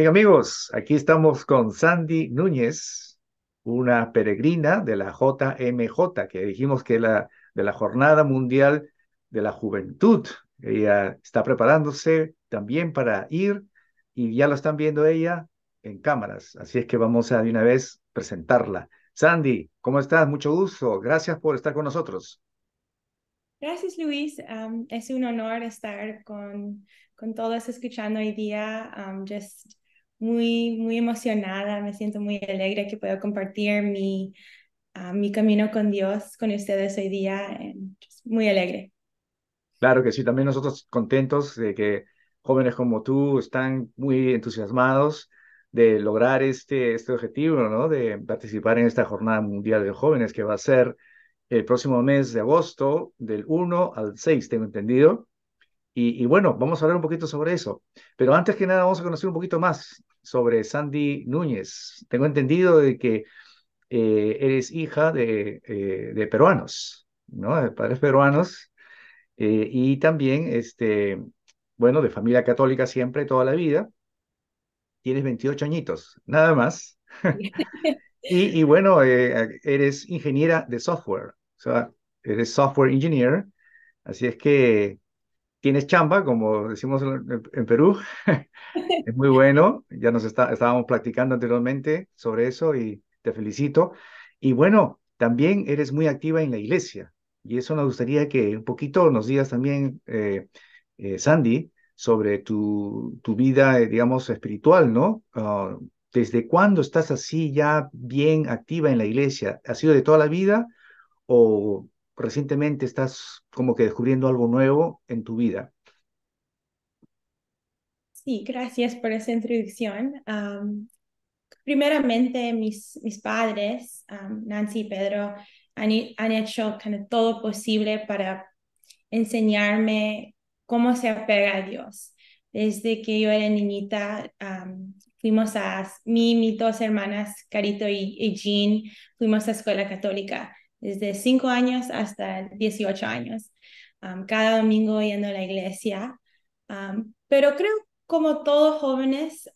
Bien, amigos, aquí estamos con Sandy Núñez, una peregrina de la JMJ, que dijimos que la de la Jornada Mundial de la Juventud. Ella está preparándose también para ir y ya lo están viendo ella en cámaras. Así es que vamos a de una vez presentarla. Sandy, ¿cómo estás? Mucho gusto. Gracias por estar con nosotros. Gracias, Luis. es un honor estar con, con todos escuchando hoy día. just muy, muy emocionada, me siento muy alegre que puedo compartir mi, ah, mi camino con Dios con ustedes hoy día. Muy alegre. Claro que sí, también nosotros contentos de que jóvenes como tú están muy entusiasmados de lograr este, este objetivo, ¿no? De participar en esta Jornada Mundial de Jóvenes que va a ser el próximo mes de agosto, del 1 al 6, tengo entendido. Y, y, bueno, vamos a hablar un poquito sobre eso. Pero antes que nada, vamos a conocer un poquito más sobre Sandy Núñez. Tengo entendido de que eh, eres hija de, eh, de, peruanos, ¿no? De padres peruanos. Eh, y también, este, bueno, de familia católica siempre, toda la vida. Tienes 28 añitos, nada más. y, y, bueno, eres ingeniera de software, o sea, eres software engineer. Así es que tienes chamba, como decimos en, Perú. es muy bueno. Ya nos está, estábamos practicando anteriormente sobre eso y te felicito. Y bueno, también eres muy activa en la iglesia. Y eso nos gustaría que un poquito nos digas también, eh, eh, Sandy, sobre tu, tu vida, eh, digamos, espiritual, ¿no? Ah, ¿Desde cuándo estás así ya bien activa en la iglesia? ¿Ha sido de toda la vida o recientemente estás como que descubriendo algo nuevo en tu vida. Sí, gracias por esa introducción. primeramente, mis, mis padres, Nancy y Pedro, han, han hecho todo posible para enseñarme cómo se apega a Dios. Desde que yo era niñita, fuimos a, mi mis dos hermanas, Carito y, y Jean, fuimos a escuela católica desde 5 años hasta 18 años, cada domingo yendo a la iglesia. pero creo como todos jóvenes,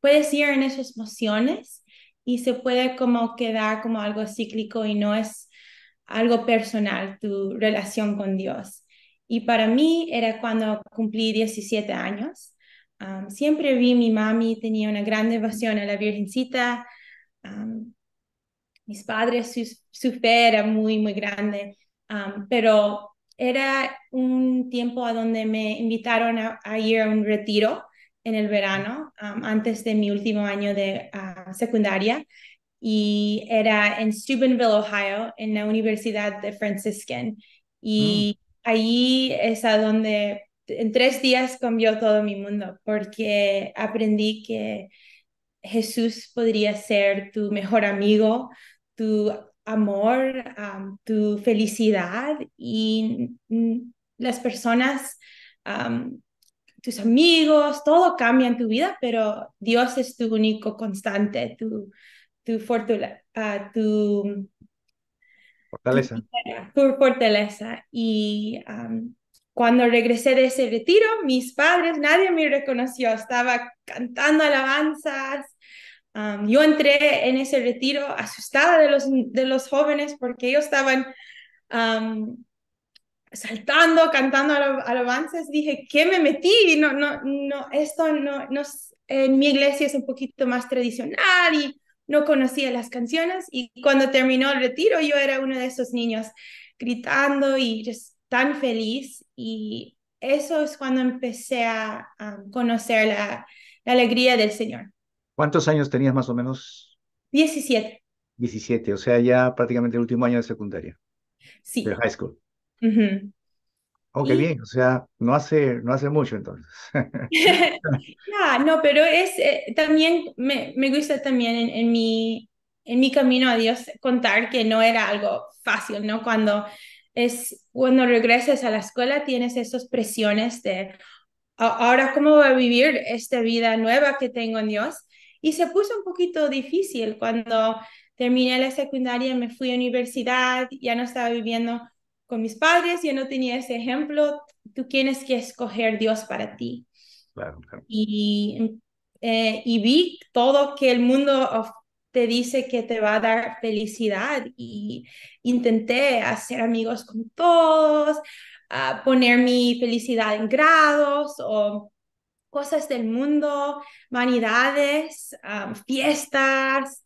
puedes ir en esas emociones y se puede como quedar como algo cíclico y no es algo personal tu relación con Dios. Y para mí era cuando cumplí 17 años. siempre vi mi mami tenía una gran devoción a la Virgencita mis padres, su, su fe era muy, muy grande, um, pero era un tiempo a donde me invitaron a, ir a un retiro en el verano, um, antes de mi último año de uh, secundaria, y era en Steubenville, Ohio, en la Universidad de Franciscan. Y mm. allí es a donde en tres días cambió todo mi mundo, porque aprendí que Jesús podría ser tu mejor amigo, tu amor, tu felicidad y las personas, tus amigos, todo cambia en tu vida, pero Dios es tu único constante, tu, tu, ah, tu fortaleza. Tu, fortaleza. Y cuando regresé de ese retiro, mis padres, nadie me reconoció, estaba cantando alabanzas, yo entré en ese retiro asustada de los, de los jóvenes porque ellos estaban saltando, cantando alabanzas. Dije, ¿qué me metí? No, no, no, esto no, no, en mi iglesia es un poquito más tradicional y no conocía las canciones. Y cuando terminó el retiro, yo era uno de esos niños gritando y tan feliz. Y eso es cuando empecé a, conocer la alegría del Señor. ¿Cuántos años tenías más o menos? 17. 17, o sea, ya prácticamente el último año de secundaria. Sí. De high school. Oh, qué bien, o sea, no hace, no hace mucho entonces. no, pero es eh, también, me, me, gusta también en, en, mi, en mi camino a Dios contar que no era algo fácil, ¿no? Cuando es, cuando regresas a la escuela tienes esas presiones de, ahora, ¿cómo voy a vivir esta vida nueva que tengo en Dios? Y se puso un poquito difícil cuando terminé la secundaria, me fui a universidad, ya no estaba viviendo con mis padres, ya no tenía ese ejemplo. Tú tienes que escoger Dios para ti. Claro, Y eh, y vi todo que el mundo te dice que te va a dar felicidad y intenté hacer amigos con todos, poner mi felicidad en grados o cosas del mundo, vanidades, fiestas,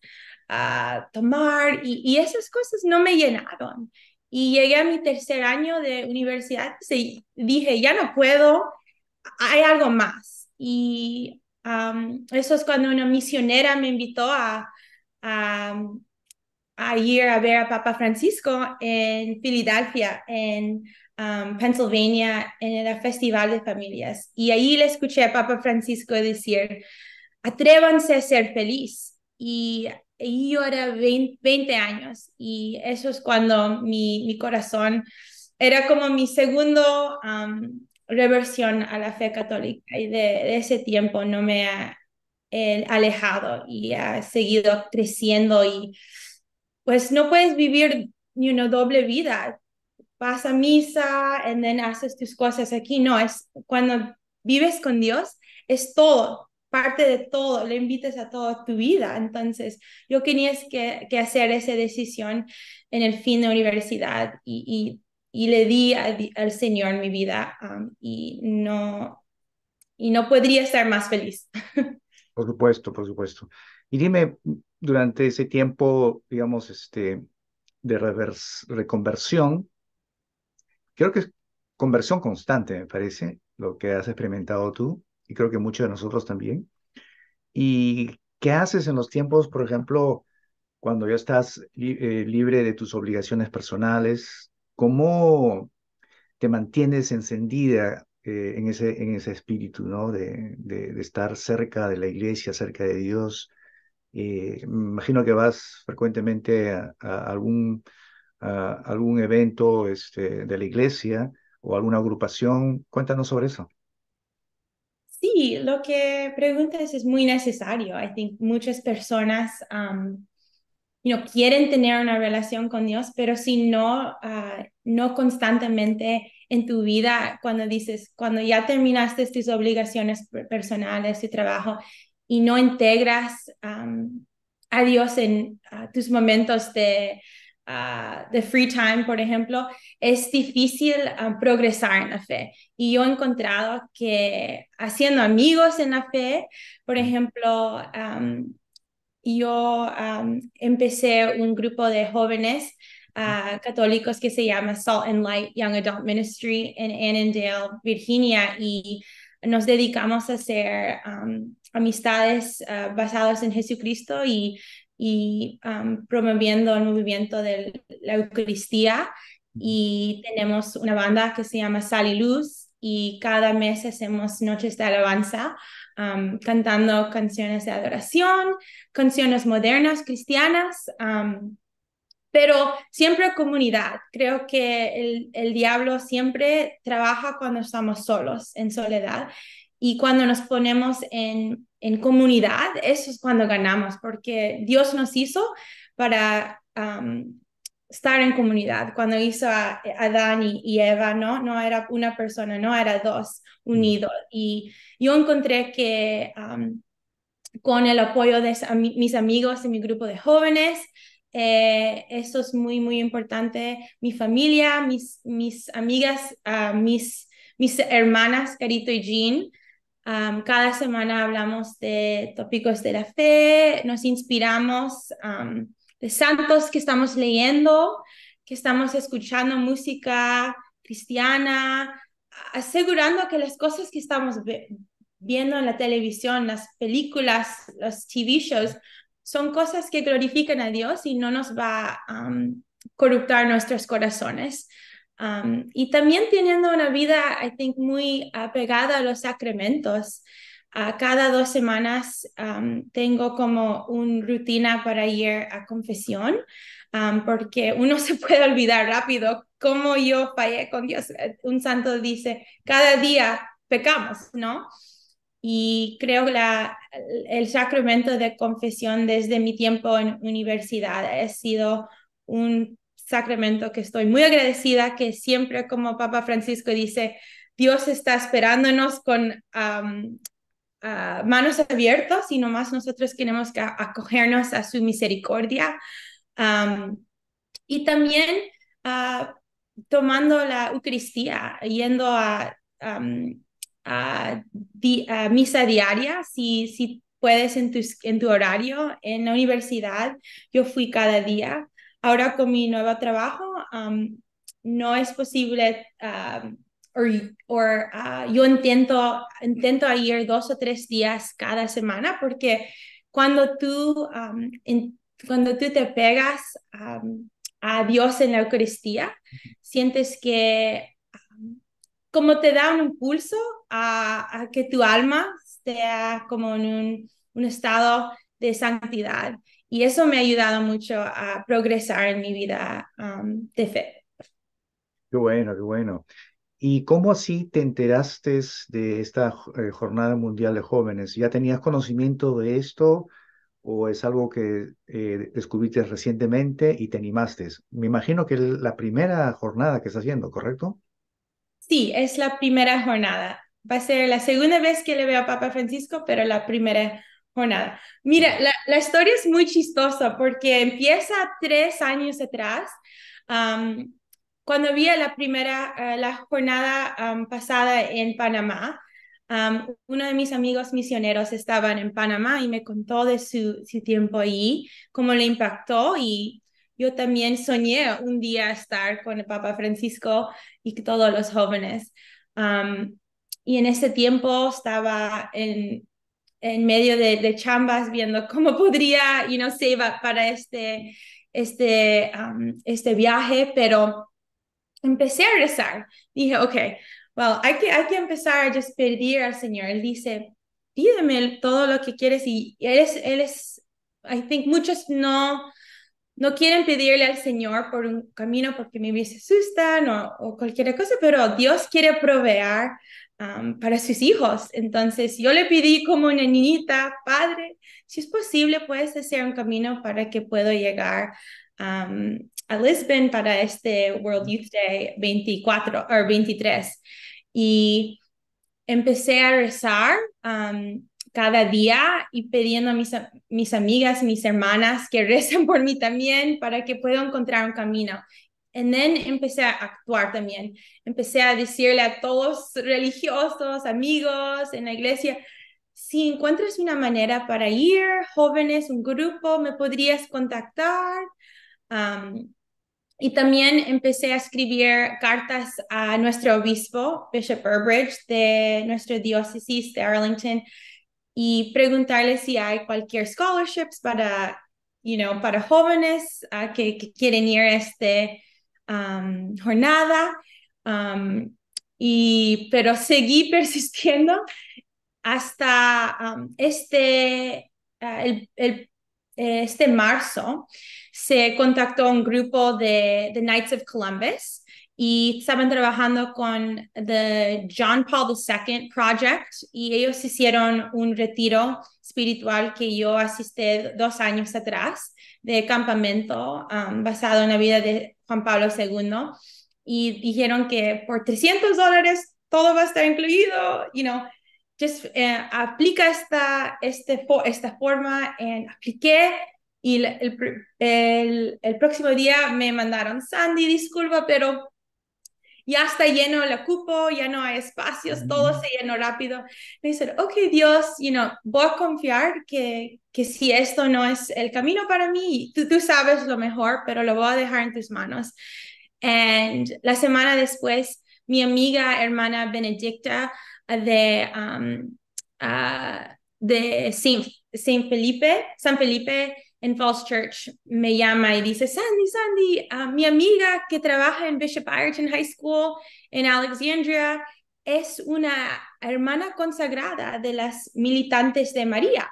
tomar y, esas cosas no me llenaron. Y llegué a mi tercer año de universidad y dije, ya no puedo, hay algo más. Y eso es cuando una misionera me invitó a, a, ir a ver a Papa Francisco en Filadelfia, en Pennsylvania, en el Festival de Familias. Y ahí le escuché a Papa Francisco decir, atrévanse a ser feliz. Y, yo era 20, años y eso es cuando mi, mi corazón era como mi segundo reversión a la fe católica y de, ese tiempo no me ha alejado y ha seguido creciendo y pues no puedes vivir ni una doble vida. Vas a misa y then haces tus cosas aquí. No, es cuando vives con Dios, es todo, parte de todo, le invitas a toda tu vida. Entonces, yo quería que, hacer esa decisión en el fin de universidad y, y le di al Señor mi vida um, y, no, y no podría estar más feliz. Por supuesto, por supuesto. Y dime, durante ese tiempo, digamos, este, de reconversión, creo que es conversión constante, me parece, lo que has experimentado tú, y creo que muchos de nosotros también. ¿Y qué haces en los tiempos, por ejemplo, cuando ya estás eh, libre de tus obligaciones personales, ¿Cómo te mantienes encendida eh, en, ese, en ese espíritu, ¿no? De, de, estar cerca de la iglesia, cerca de Dios. Eh, me imagino que vas frecuentemente a, algún, a algún evento este, de la iglesia o alguna agrupación. Cuéntanos sobre eso. Sí, lo que preguntas es muy necesario. I think muchas personas you quieren tener una relación con Dios, pero si no, ah, no constantemente en tu vida, cuando dices, cuando ya terminaste tus obligaciones personales, tu trabajo, y no integras a Dios en tus momentos de, ah, de free time, por ejemplo, es difícil progresar en la fe. Y yo he encontrado que haciendo amigos en la fe, por ejemplo, yo empecé un grupo de jóvenes ah, católicos que se llama Salt and Light Young Adult Ministry en Annandale, Virginia, y nos dedicamos a hacer amistades uh, basadas en Jesucristo y, y promoviendo el movimiento de la Eucaristía. Y tenemos una banda que se llama Sal y Luz y cada mes hacemos noches de alabanza cantando canciones de adoración, canciones modernas, cristianas, pero siempre comunidad. Creo que el, el diablo siempre trabaja cuando estamos solos, en soledad. Y cuando nos ponemos en, en comunidad, eso es cuando ganamos, porque Dios nos hizo para estar en comunidad. Cuando hizo a Adán y, Eva, ¿no? No era una persona, no era dos unidos. Y yo encontré que con el apoyo de mis amigos y mi grupo de jóvenes, eh, eso es muy, muy importante. Mi familia, mis, mis amigas, ah, mis, mis hermanas, Carito y Jean. cada semana hablamos de tópicos de la fe, nos inspiramos de santos que estamos leyendo, que estamos escuchando música cristiana, asegurando que las cosas que estamos viendo en la televisión, las películas, los TV shows, son cosas que glorifican a Dios y no nos va a um, corruptar nuestros corazones. Um, y también teniendo una vida, I think, muy apegada a los sacramentos cada dos semanas tengo como una rutina para ir a confesión, porque uno se puede olvidar rápido cómo yo fallé con Dios. Un santo dice, cada día pecamos, ¿no? Y creo que el sacramento de confesión desde mi tiempo en universidad ha sido un sacramento que estoy muy agradecida, que siempre como Papa Francisco dice, Dios está esperándonos con manos abiertas y nomás nosotros queremos acogernos a su misericordia. y también tomando la Eucaristía, yendo a, a, misa diaria, si, si puedes en tu, en tu horario. En la universidad yo fui cada día. Ahora con mi nuevo trabajo no es posible o ah, yo intento, intento ir dos o tres días cada semana porque cuando tú, cuando tú te pegas a Dios en la Eucaristía, sientes que como te da un impulso a, que tu alma esté como en un, estado de santidad. Y eso me ha ayudado mucho a progresar en mi vida de fe. Qué bueno, qué bueno. ¿Y cómo así te enteraste de esta eh, Jornada Mundial de Jóvenes? ¿Ya tenías conocimiento de esto o es algo que eh, descubriste recientemente y te animaste? Me imagino que es la primera jornada que estás haciendo, ¿correcto? Sí, es la primera jornada. Va a ser la segunda vez que le veo a Papa Francisco, pero la primera jornada. Mira, la, historia es muy chistosa porque empieza tres años atrás cuando vi la primera, eh, la jornada pasada en Panamá, uno de mis amigos misioneros estaban en Panamá y me contó de su, su tiempo allí, cómo le impactó y yo también soñé un día estar con el Papa Francisco y todos los jóvenes. y en ese tiempo estaba en, en medio de, de, chambas viendo cómo podría, y no sé, para este, este, este viaje, pero empecé a rezar. Dije, ok, well, hay que, hay que empezar a just pedir al Señor. Él dice, pídeme todo lo que quieres y él es, él es, I think muchos no, no quieren pedirle al Señor por un camino porque me se asustan o, o cualquier cosa, pero Dios quiere proveer um, para sus hijos. Entonces yo le pedí como una niñita, Padre, si es posible, puedes hacer un camino para que pueda llegar um, a Lisbon para este World Youth Day 24 o 23 y empecé a rezar um, cada día y pidiendo a mis, mis amigas, mis hermanas que recen por mí también para que pueda encontrar un camino. Y then empecé a actuar también. Empecé a decirle a todos religiosos, amigos en la iglesia, si encuentras una manera para ir, jóvenes, un grupo, me podrías contactar. Um, y también empecé a escribir cartas a nuestro obispo, Bishop Burbridge, de nuestra diócesis de Arlington, y preguntarle si hay cualquier scholarships para, you know, para jóvenes uh, que, quieren ir a esta um, jornada. Um, y, pero seguí persistiendo hasta um, este, uh, el, el este marzo se contactó un grupo de The Knights of Columbus y estaban trabajando con the John Paul II Project y ellos hicieron un retiro espiritual que yo asistí dos años atrás de campamento um, basado en la vida de Juan Pablo II y dijeron que por 300 dólares todo va a estar incluido, you know, just eh, aplica esta, este, esta forma, en, apliqué y el, el, el, próximo día me mandaron, Sandy, disculpa, pero ya está lleno el cupo, ya no hay espacios, todo mm. se llenó rápido. Me dicen, ok, Dios, you know, voy a confiar que, que si esto no es el camino para mí, tú, tú sabes lo mejor, pero lo voy a dejar en tus manos. Y la semana después, mi amiga, hermana Benedicta, de, um, uh, de Saint, Felipe, San Felipe en Falls Church me llama y dice, Sandy, Sandy, uh, mi amiga que trabaja en Bishop Ireton High School en Alexandria es una hermana consagrada de las militantes de María,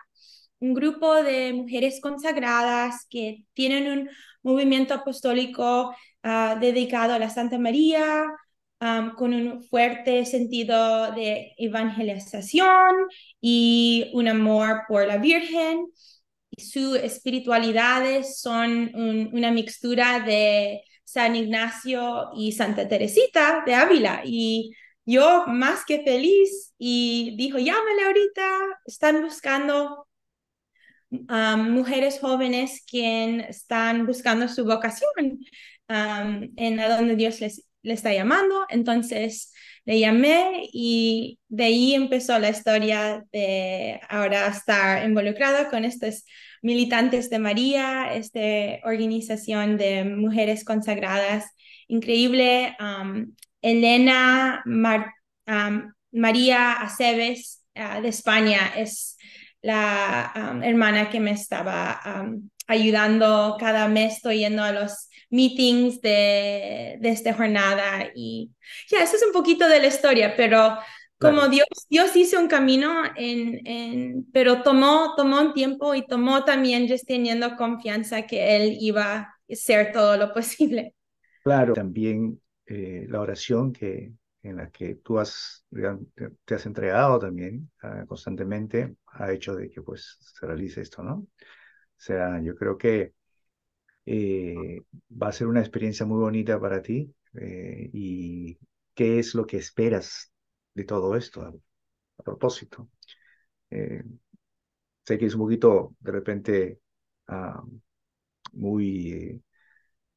un grupo de mujeres consagradas que tienen un movimiento apostólico uh, dedicado a la Santa María, con un fuerte sentido de evangelización y un amor por la Virgen. Y sus espiritualidades son una mixtura de San Ignacio y Santa Teresita de Ávila. Y yo más que feliz y dijo, llámale ahorita, están buscando mujeres jóvenes que están buscando su vocación en a donde Dios les, les está llamando. Entonces le llamé y de ahí empezó la historia de ahora estar involucrada con estos militantes de María, esta organización de mujeres consagradas increíble. Elena María Aceves uh, de España es la hermana que me estaba ayudando cada mes, estoy yendo a los meetings de, de esta jornada y ya, eso es un poquito de la historia, pero como Dios, Dios hizo un camino, en, en, pero tomó, tomó un tiempo y tomó también just teniendo confianza que Él iba a hacer todo lo posible. Claro, también eh, la oración que, en la que tú has, te has entregado también uh, constantemente ha hecho de que pues se realice esto, ¿no? O sea, yo creo que eh, va a ser una experiencia muy bonita para ti eh, y qué es lo que esperas de todo esto a, a propósito. Eh, sé que es un poquito de repente uh, muy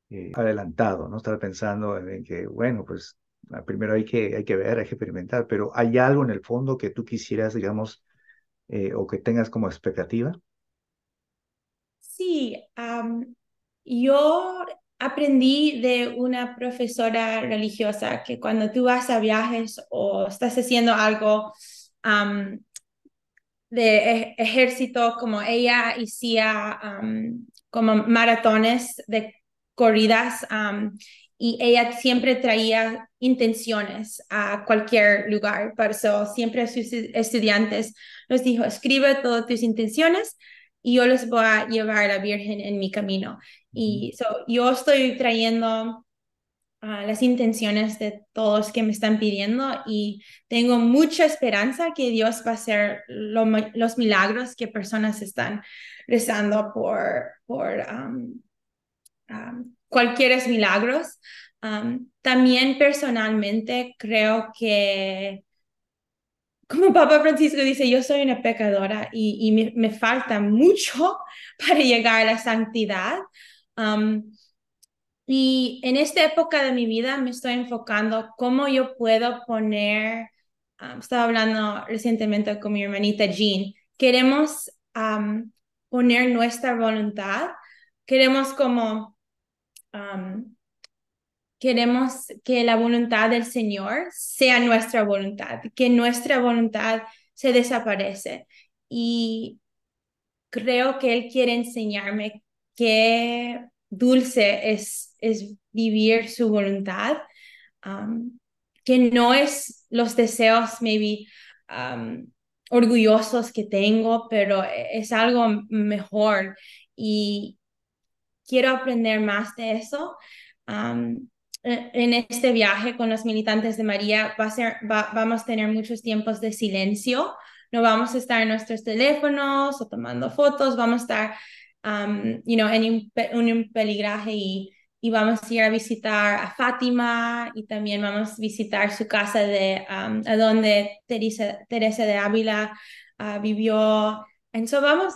eh, adelantado, ¿no? Estar pensando en que, bueno, pues ah, primero hay que, hay que ver, hay que experimentar, pero ¿hay algo en el fondo que tú quisieras, digamos, eh, o que tengas como expectativa? Sí, um, yo aprendí de una profesora religiosa que cuando tú vas a viajes o estás haciendo algo de e-, ejército, como ella hacía um, como maratones de corridas y ella siempre traía intenciones a cualquier lugar. Por eso siempre a sus estudiantes nos dijo, escribe todas tus intenciones y yo les voy a llevar a la Virgen en mi camino. Y yo estoy trayendo uh, las intenciones de todos que me están pidiendo y tengo mucha esperanza que Dios va a hacer los milagros que personas están rezando por, por um, cualquier milagros. Um, también personalmente creo que, como Papa Francisco dice, yo soy una pecadora y, me, falta mucho para llegar a la santidad. Um, y en esta época de mi vida me estoy enfocando cómo yo puedo poner, estaba hablando recientemente con mi hermanita Jean, queremos poner nuestra voluntad, queremos como queremos que la voluntad del Señor sea nuestra voluntad, que nuestra voluntad se desaparece. Y creo que Él quiere enseñarme qué dulce es, es vivir su voluntad, que no es los deseos, maybe, orgullosos que tengo, pero es algo mejor. Y, quiero aprender más de eso. E, en este viaje con los militantes de María va a ser, vamos a tener muchos tiempos de silencio. No vamos a estar en nuestros teléfonos o tomando fotos, vamos a estar you know, en un, un peligraje y, vamos a ir a visitar a Fátima y también vamos a visitar su casa de a donde Teresa, de Ávila uh, vivió entonces vamos,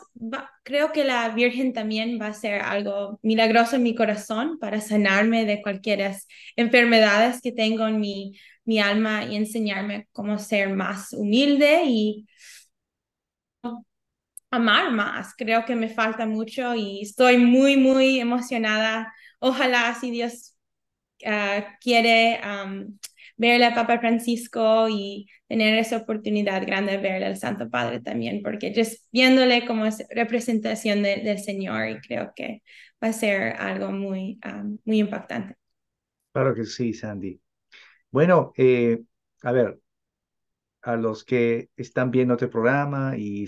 creo que la Virgen también va a ser algo milagroso en mi corazón para sanarme de cualquier enfermedades que tengo en mi, mi alma y enseñarme cómo ser más humilde y amar más. Creo que me falta mucho y estoy muy, muy emocionada. Ojalá si Dios uh, quiere verle a Papa Francisco y tener esa oportunidad grande de verle al Santo Padre también, porque just viéndole como representación del Señor y creo que va a ser algo muy, um, muy impactante. Claro que sí, Sandy. Bueno, eh, a ver, a los que están viendo este programa y,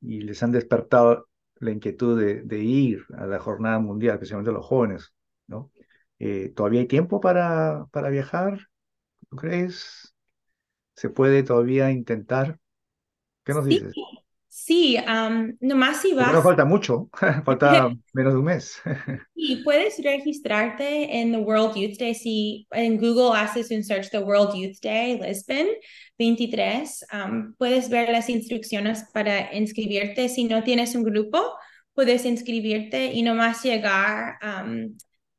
y les han despertado la inquietud de, de, ir a la jornada mundial, especialmente los jóvenes, ¿no? Eh, ¿Todavía hay tiempo para, para viajar? ¿Tú crees? ¿Se puede todavía intentar? ¿Qué nos dices? Sí, um, nomás si vas. no falta mucho, falta menos de un mes. y puedes registrarte en the World Youth Day. Si en Google haces un search the World Youth Day Lisbon 23, um, puedes ver las instrucciones para inscribirte. Si no tienes un grupo, puedes inscribirte y nomás llegar um,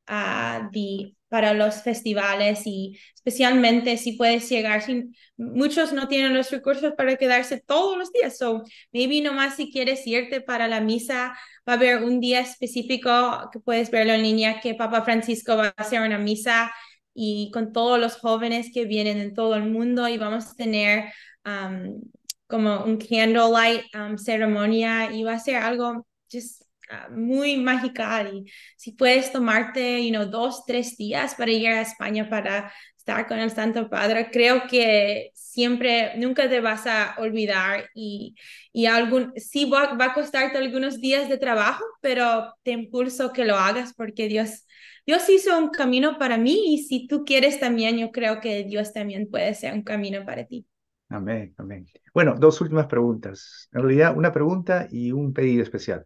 a the para los festivales y especialmente si puedes llegar sin muchos no tienen los recursos para quedarse todos los días. So maybe nomás si quieres irte para la misa va a haber un día específico que puedes verlo en línea que Papa Francisco va a hacer una misa y con todos los jóvenes que vienen en todo el mundo y vamos a tener um, como un candlelight um, ceremonia y va a ser algo just muy mágica y si puedes tomarte, you know, dos, tres días para ir a España para estar con el Santo Padre, creo que siempre, nunca te vas a olvidar y, y algún, sí va, va a costarte algunos días de trabajo, pero te impulso que lo hagas porque Dios, Dios hizo un camino para mí y si tú quieres también, yo creo que Dios también puede ser un camino para ti. Amén, amén. Bueno, dos últimas preguntas. En realidad, una pregunta y un pedido especial.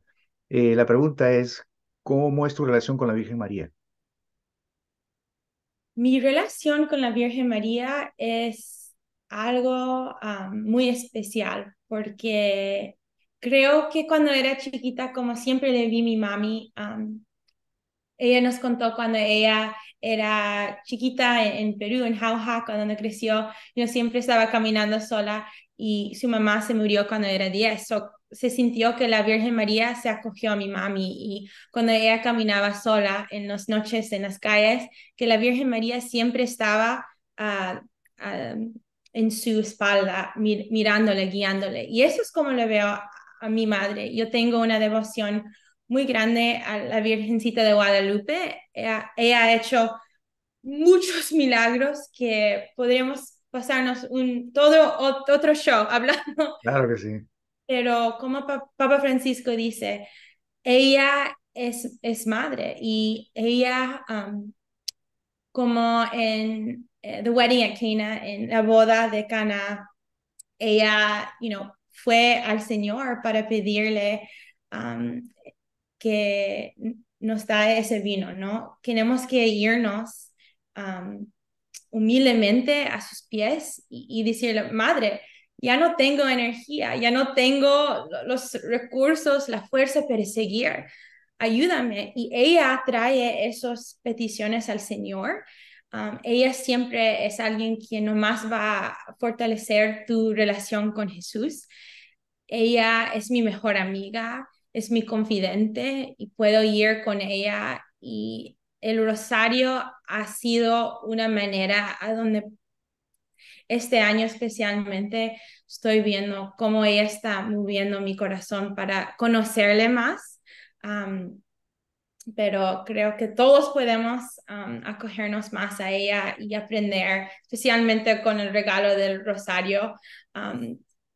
Eh, la pregunta es, ¿cómo es tu relación con la Virgen María? Mi relación con la Virgen María es algo muy especial porque creo que cuando era chiquita, como siempre le vi mi mami, ella nos contó cuando ella era chiquita en, Perú, en Jauja, cuando creció, yo siempre estaba caminando sola y su mamá se murió cuando era 10 se sintió que la Virgen María se acogió a mi mami y cuando ella caminaba sola en las noches en las calles, que la Virgen María siempre estaba ah, ah, en su espalda, mirándole, guiándole. Y eso es como le veo a, mi madre. Yo tengo una devoción muy grande a la Virgencita de Guadalupe. Ella, ella ha hecho muchos milagros que podríamos pasarnos un todo otro show hablando. Claro que sí pero como Papa Francisco dice, ella es, es madre y ella, um, como en eh, The Wedding at Cana, en la boda de Cana, ella, you know, fue al Señor para pedirle um, que nos da ese vino, ¿no? Tenemos que irnos um, humildemente a sus pies y, decirle, madre, ya no tengo energía, ya no tengo los recursos, la fuerza para seguir. Ayúdame. Y ella trae esas peticiones al Señor. Ella siempre es alguien quien nomás va a fortalecer tu relación con Jesús. Ella es mi mejor amiga, es mi confidente y puedo ir con ella y el rosario ha sido una manera a donde este año especialmente estoy viendo cómo ella está moviendo mi corazón para conocerle más. pero creo que todos podemos acogernos más a ella y aprender, especialmente con el regalo del rosario,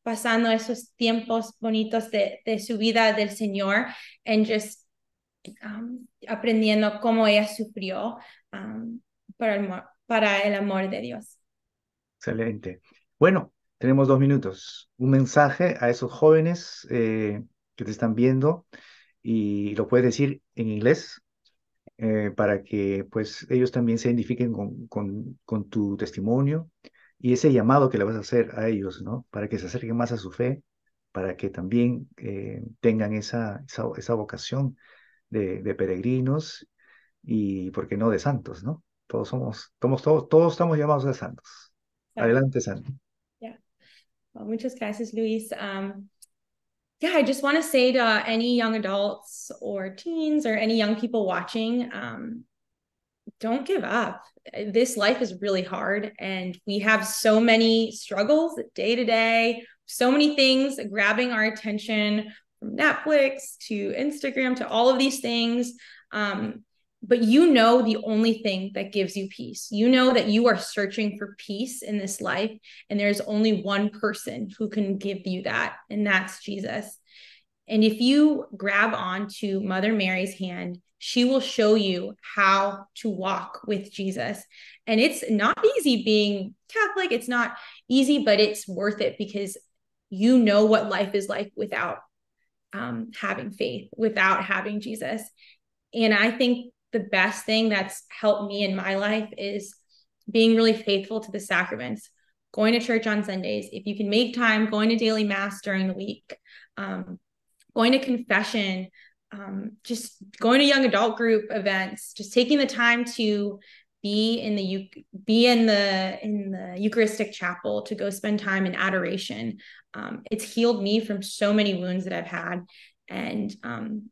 pasando esos tiempos bonitos de, de, su vida del Señor en just aprendiendo cómo ella sufrió para, el, para el amor de Dios. Excelente. Bueno, tenemos dos minutos. Un mensaje a esos jóvenes eh, que te están viendo y lo puedes decir en inglés eh, para que pues ellos también se identifiquen con, con, con, tu testimonio y ese llamado que le vas a hacer a ellos, ¿no? Para que se acerquen más a su fe, para que también eh, tengan esa, esa, vocación de, de peregrinos y, ¿por qué no, de santos, ¿no? Todos somos, todos, todos, todos estamos llamados a santos. Adelante, Sandy. Yeah. Well, muchas gracias, Luis. Um, yeah, I just want to say to any young adults or teens or any young people watching, um, don't give up. This life is really hard, and we have so many struggles day to day, so many things grabbing our attention from Netflix to Instagram to all of these things. Um, but you know the only thing that gives you peace. You know that you are searching for peace in this life, and there's only one person who can give you that, and that's Jesus. And if you grab onto Mother Mary's hand, she will show you how to walk with Jesus. And it's not easy being Catholic, it's not easy, but it's worth it because you know what life is like without um, having faith, without having Jesus. And I think the best thing that's helped me in my life is being really faithful to the sacraments, going to church on Sundays. If you can make time, going to daily mass during the week, um, going to confession, um, just going to young adult group events, just taking the time to be in the be in the in the Eucharistic chapel to go spend time in adoration. Um, it's healed me from so many wounds that I've had, and um,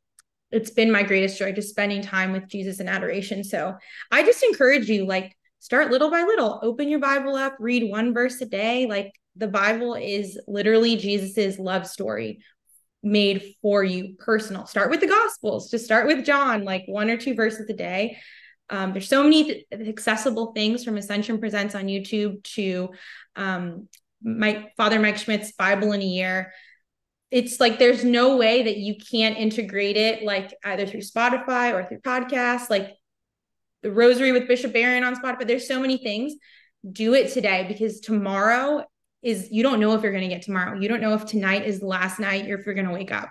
it's been my greatest joy just spending time with Jesus in adoration. So I just encourage you, like, start little by little. Open your Bible up, read one verse a day. Like the Bible is literally Jesus's love story made for you personal. Start with the Gospels. Just start with John, like one or two verses a day. Um, there's so many accessible things from Ascension Presents on YouTube to um, Mike Father Mike Schmidt's Bible in a Year. It's like there's no way that you can't integrate it, like either through Spotify or through podcasts, like the Rosary with Bishop Barron on Spotify. There's so many things. Do it today because tomorrow is you don't know if you're going to get tomorrow. You don't know if tonight is the last night or if you're going to wake up.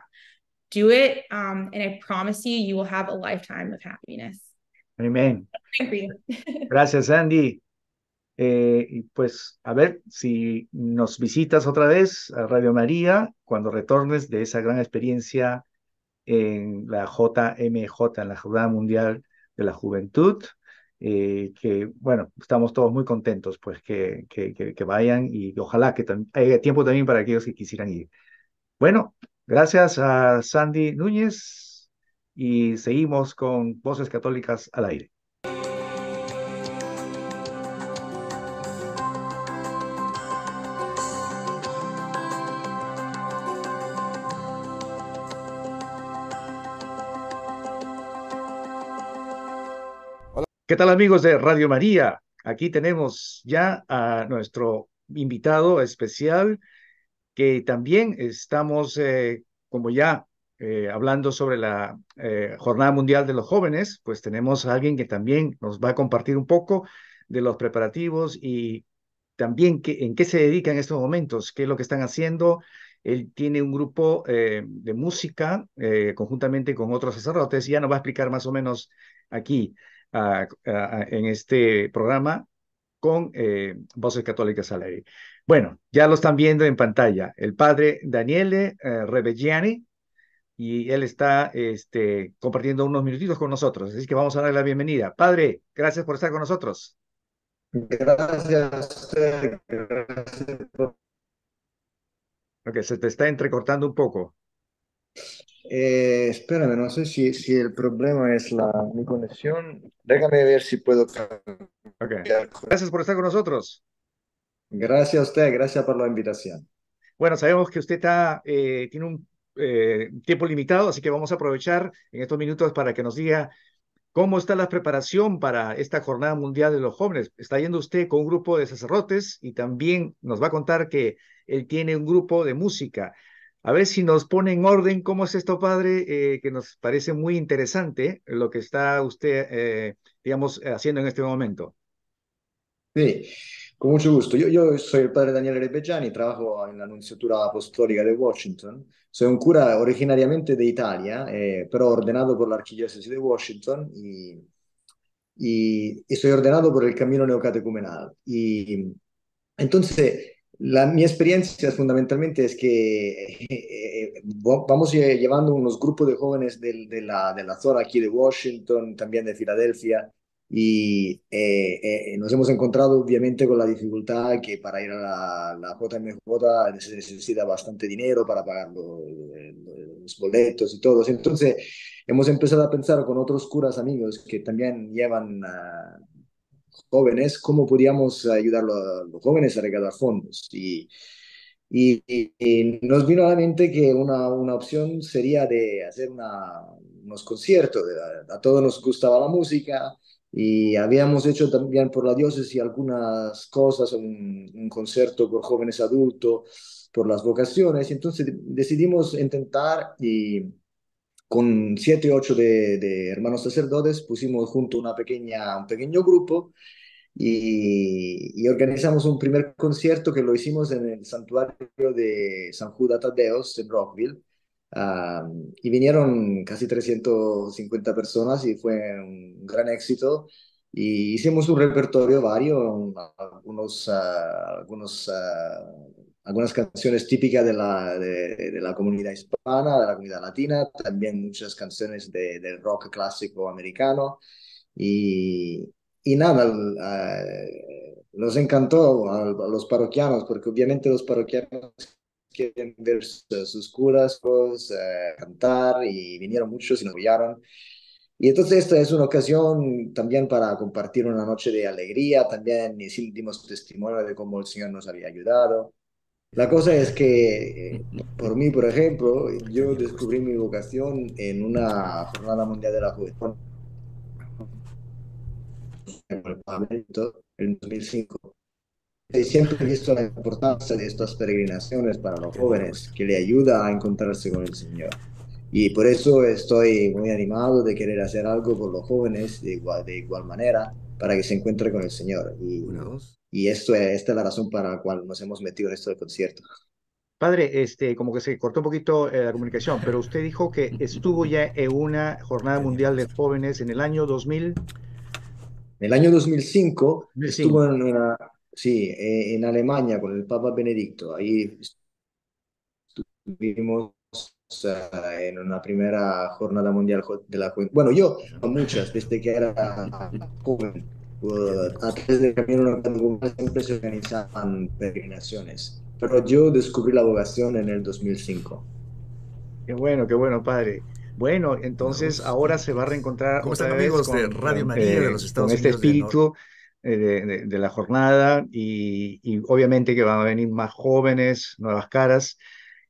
Do it, um, and I promise you, you will have a lifetime of happiness. Amén. Gracias, Andy. Eh, y pues a ver si nos visitas otra vez a Radio María cuando retornes de esa gran experiencia en la JMJ, en la Jornada Mundial de la Juventud, eh, que bueno, estamos todos muy contentos pues que, que, que, vayan y ojalá que haya tiempo también para aquellos que quisieran ir. Bueno, gracias a Sandy Núñez y seguimos con Voces Católicas al aire. ¿Qué tal amigos de Radio María? Aquí tenemos ya a nuestro invitado especial que también estamos, eh, como ya eh, hablando sobre la eh, Jornada Mundial de los Jóvenes, pues tenemos a alguien que también nos va a compartir un poco de los preparativos y también en qué se dedica en estos momentos, qué es lo que están haciendo. Él tiene un grupo de música conjuntamente con otros sacerdotes y ya nos va a explicar más o menos aquí en este programa con Voces Católicas al aire. Bueno, ya lo están viendo en pantalla. El padre Daniele Rebelliani, y él está este, compartiendo unos minutitos con nosotros. Así que vamos a darle la bienvenida. Padre, gracias por estar con nosotros. Gracias Ok, se te está entrecortando un poco. Eh, espérame, no sé si, si el problema es la, mi conexión. Déjame ver si puedo. Okay. Gracias por estar con nosotros. Gracias a usted, gracias por la invitación. Bueno, sabemos que usted está, eh, tiene un eh, tiempo limitado, así que vamos a aprovechar en estos minutos para que nos diga cómo está la preparación para esta Jornada Mundial de los Jóvenes. Está yendo usted con un grupo de sacerdotes y también nos va a contar que él tiene un grupo de música. A ver si nos pone en orden cómo es esto, padre, eh, que nos parece muy interesante lo que está usted, eh, digamos, haciendo en este momento. Sí, con mucho gusto. Yo, yo soy el padre Daniel Rebeggiani, trabajo en la Nunciatura Apostólica de Washington. Soy un cura originariamente de Italia, eh, pero ordenado por la Arquidiócesis de Washington y, y, y, soy ordenado por el Camino Neocatecumenal. Y entonces, la, mi experiencia fundamentalmente es que eh, eh, vamos llevando unos grupos de jóvenes de, la, de la zona aquí de Washington, también de Filadelfia, y eh, nos hemos encontrado obviamente con la dificultad que para ir a la, la JMJ se necesita bastante dinero para pagar los, los, boletos y todo. Entonces hemos empezado a pensar con otros curas amigos que también llevan uh, jóvenes, cómo podíamos ayudar a los jóvenes a recaudar fondos. Y, y, y, nos vino a la mente que una, una opción sería de hacer una, unos conciertos. A, a todos nos gustaba la música y habíamos hecho también por la diócesis algunas cosas, un, un concierto por jóvenes adultos, por las vocaciones, entonces decidimos intentar y con siete, ocho de, de hermanos sacerdotes pusimos junto una pequeña, un pequeño grupo y, organizamos un primer concierto que lo hicimos en el santuario de San Judas Tadeos en Rockville. y vinieron casi 350 personas y fue un gran éxito. Y hicimos un repertorio vario, algunos, ah, algunos, ah, algunas canciones típicas de la, de, la comunidad hispana, de la comunidad latina, también muchas canciones de, del rock clásico americano. Y, y nada, nos encantó a, los parroquianos, porque obviamente los parroquianos quieren ver sus curas, pues, eh, cantar, y vinieron muchos y nos apoyaron. Y entonces esta es una ocasión también para compartir una noche de alegría, también dimos testimonio de cómo el Señor nos había ayudado. La cosa es que, eh, por mí, por ejemplo, yo descubrí mi vocación en una jornada mundial de la juventud. El Parlamento en 2005. Y siempre he visto la importancia de estas peregrinaciones para los jóvenes, que le ayuda a encontrarse con el Señor. Y por eso estoy muy animado de querer hacer algo por los jóvenes de igual, de igual manera, para que se encuentre con el Señor. Y, y esto, esta es la razón para la cual nos hemos metido en esto del concierto. Padre, este, como que se cortó un poquito eh, la comunicación, pero usted dijo que estuvo ya en una jornada mundial de jóvenes en el año 2000. En el año 2005, estuvo en, una, sí, eh, en Alemania con el Papa Benedicto. Ahí estuvimos en una primera jornada mundial de la juventud. Bueno, yo, muchas, desde que era joven, a través del camino siempre se organizaban peregrinaciones. Pero yo descubrí la vocación en el 2005. Qué bueno, qué bueno, padre. Bueno, entonces ahora se va a reencontrar ¿Cómo están amigos de Radio María de los Estados con este espíritu de, de, la jornada y, y, obviamente que van a venir más jóvenes, nuevas caras.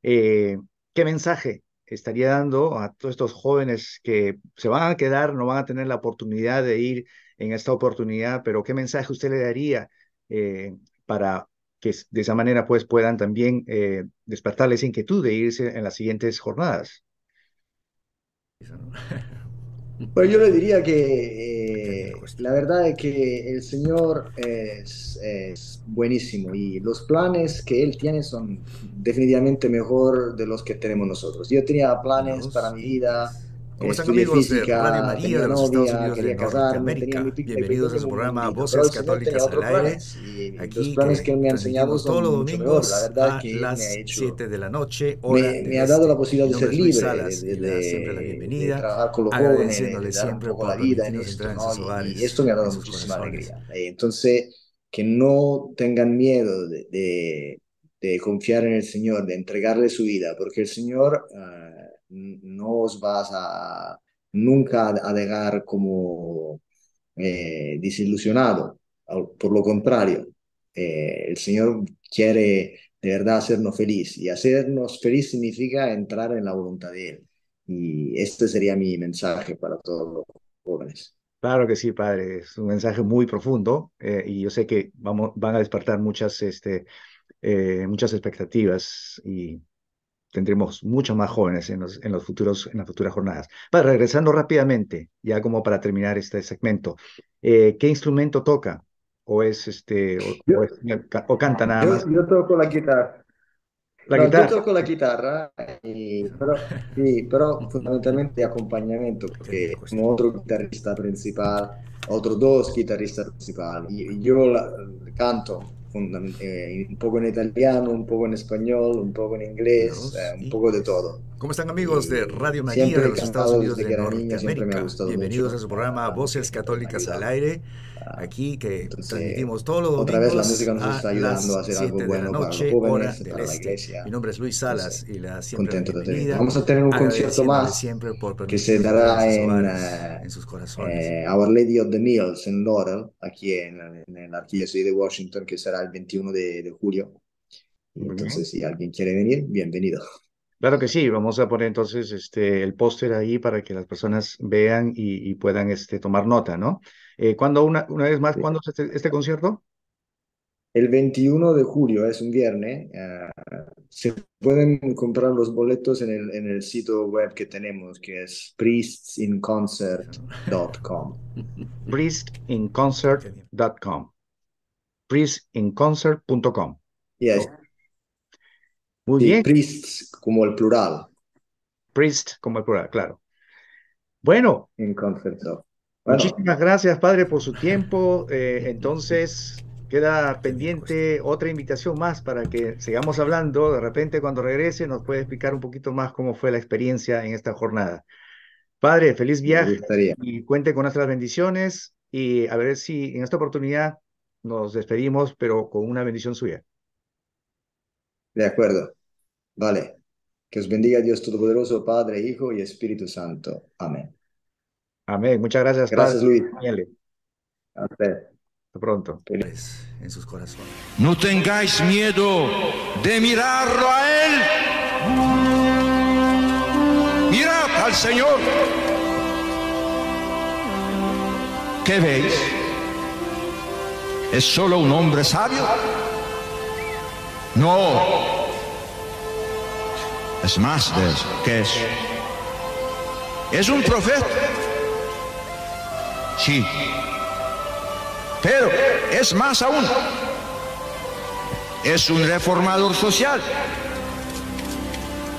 Eh, ¿Qué mensaje estaría dando a todos estos jóvenes que se van a quedar, no van a tener la oportunidad de ir en esta oportunidad, pero qué mensaje usted le daría eh, para que de esa manera pues puedan también eh, despertarles inquietud de irse en las siguientes jornadas? Pues yo le diría que eh, la verdad es que el Señor es, es, buenísimo y los planes que Él tiene son definitivamente mejor de los que tenemos nosotros. Yo tenía planes para mi vida, ¿Cómo están amigos de Radio María de los Estados Unidos de Norteamérica? Bienvenidos a su programa Voces Católicas al Aire. Aquí los planes que, que me han enseñado todos los domingos la verdad a que las 7 de la noche. me, me ha dado la posibilidad de ser libre, Salas, de, de, siempre la bienvenida, de trabajar con los jóvenes, de siempre por la vida en esto, ¿no? y, y, esto me ha dado muchísima alegría. Eh, entonces, que no tengan miedo de, de, de, confiar en el Señor, de entregarle su vida, porque el Señor... Uh, no os vas a nunca a dejar como eh, desilusionado. Por lo contrario, eh, el Señor quiere de verdad hacernos feliz y hacernos feliz significa entrar en la voluntad de Él. Y este sería mi mensaje para todos los jóvenes. Claro que sí, padre, es un mensaje muy profundo eh, y yo sé que vamos, van a despertar muchas, este, muchas expectativas y tendremos muchos más jóvenes en los, en los futuros, en las futuras jornadas. Para, regresando rápidamente, ya como para terminar este segmento, eh, ¿qué instrumento toca? ¿O es este, o, canta nada más? Yo toco la guitarra. La guitarra. Yo toco la guitarra, pero, sí, pero fundamentalmente acompañamiento, porque como otro guitarrista principal, otros dos guitarristas principales, y yo la, canto eh, un poco en italiano, un poco en español, un poco en inglés, eh, un poco de todo. ¿Cómo están amigos de Radio María de los Estados Unidos de Norteamérica? Bienvenidos a su programa Voces Católicas al Aire. Aquí que transmitimos todos los domingos otra vez la música nos está ayudando a, hacer algo bueno noche, para los jóvenes, para la este. iglesia. Mi nombre es Luis Salas y la siempre bienvenida. Vamos a tener un concierto más que se dará en, uh, en sus corazones. Eh, Our Lady of the Mills en Laurel, aquí en, en la arquidiócesis de Washington, que será el 21 de, de julio. Entonces, si alguien quiere venir, bienvenido. Claro que sí, vamos a poner entonces este, el póster ahí para que las personas vean y, y puedan este, tomar nota, ¿no? Eh, ¿Cuándo, una, una vez más, cuándo es este, este, concierto? El 21 de julio, es un viernes. Uh, se pueden comprar los boletos en el, en el sitio web que tenemos, que es priestinconcert.com. priestinconcert.com. priestinconcert.com. Yes. Muy bien. Priests como el plural. Priest como el plural, claro. Bueno. In Muchísimas gracias, padre, por su tiempo. Eh, entonces, queda pendiente otra invitación más para que sigamos hablando. De repente, cuando regrese, nos puede explicar un poquito más cómo fue la experiencia en esta jornada. Padre, feliz viaje y cuente con nuestras bendiciones y a ver si en esta oportunidad nos despedimos, pero con una bendición suya. De acuerdo. Vale. Que os bendiga Dios Todopoderoso, Padre, Hijo y Espíritu Santo. Amén. Amén. Muchas gracias, gracias Luis. Hasta pronto. En sus corazones. No tengáis miedo de mirarlo a Él. Mirad al Señor. ¿Qué veis? ¿Es solo un hombre sabio? No. Es más de eso. ¿Qué es? ¿Es un profeta? Sí. Pero es más aún. Es un reformador social.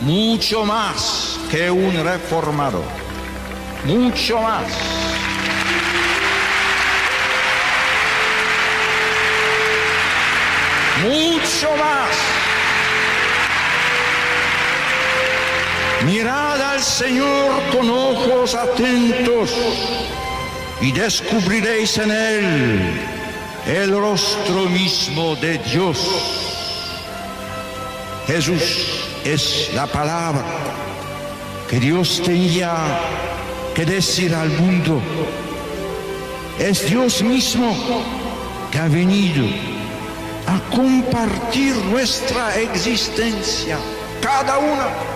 Mucho más que un reformador. Mucho más. Mucho más. Mirad al Señor con ojos atentos y descubriréis en él el rostro mismo de Dios. Jesús es la palabra que Dios tenía que decir al mundo. Es Dios mismo que ha venido a compartir nuestra existencia, cada una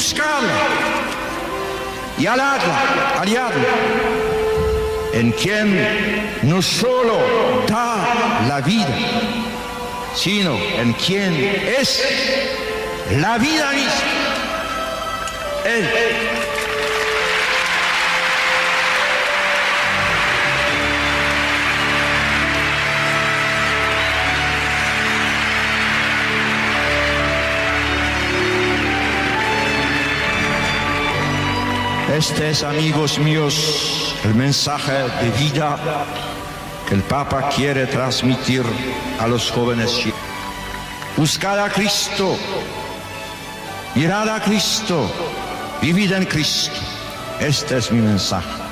Buscadla y aladla, aliadla, en quien no solo da la vida, sino en quien es la vida misma. Él Este es, amigos míos, el mensaje de vida que el Papa quiere transmitir a los jóvenes. Buscad a Cristo, mirad a Cristo, vivid en Cristo. Este es mi mensaje.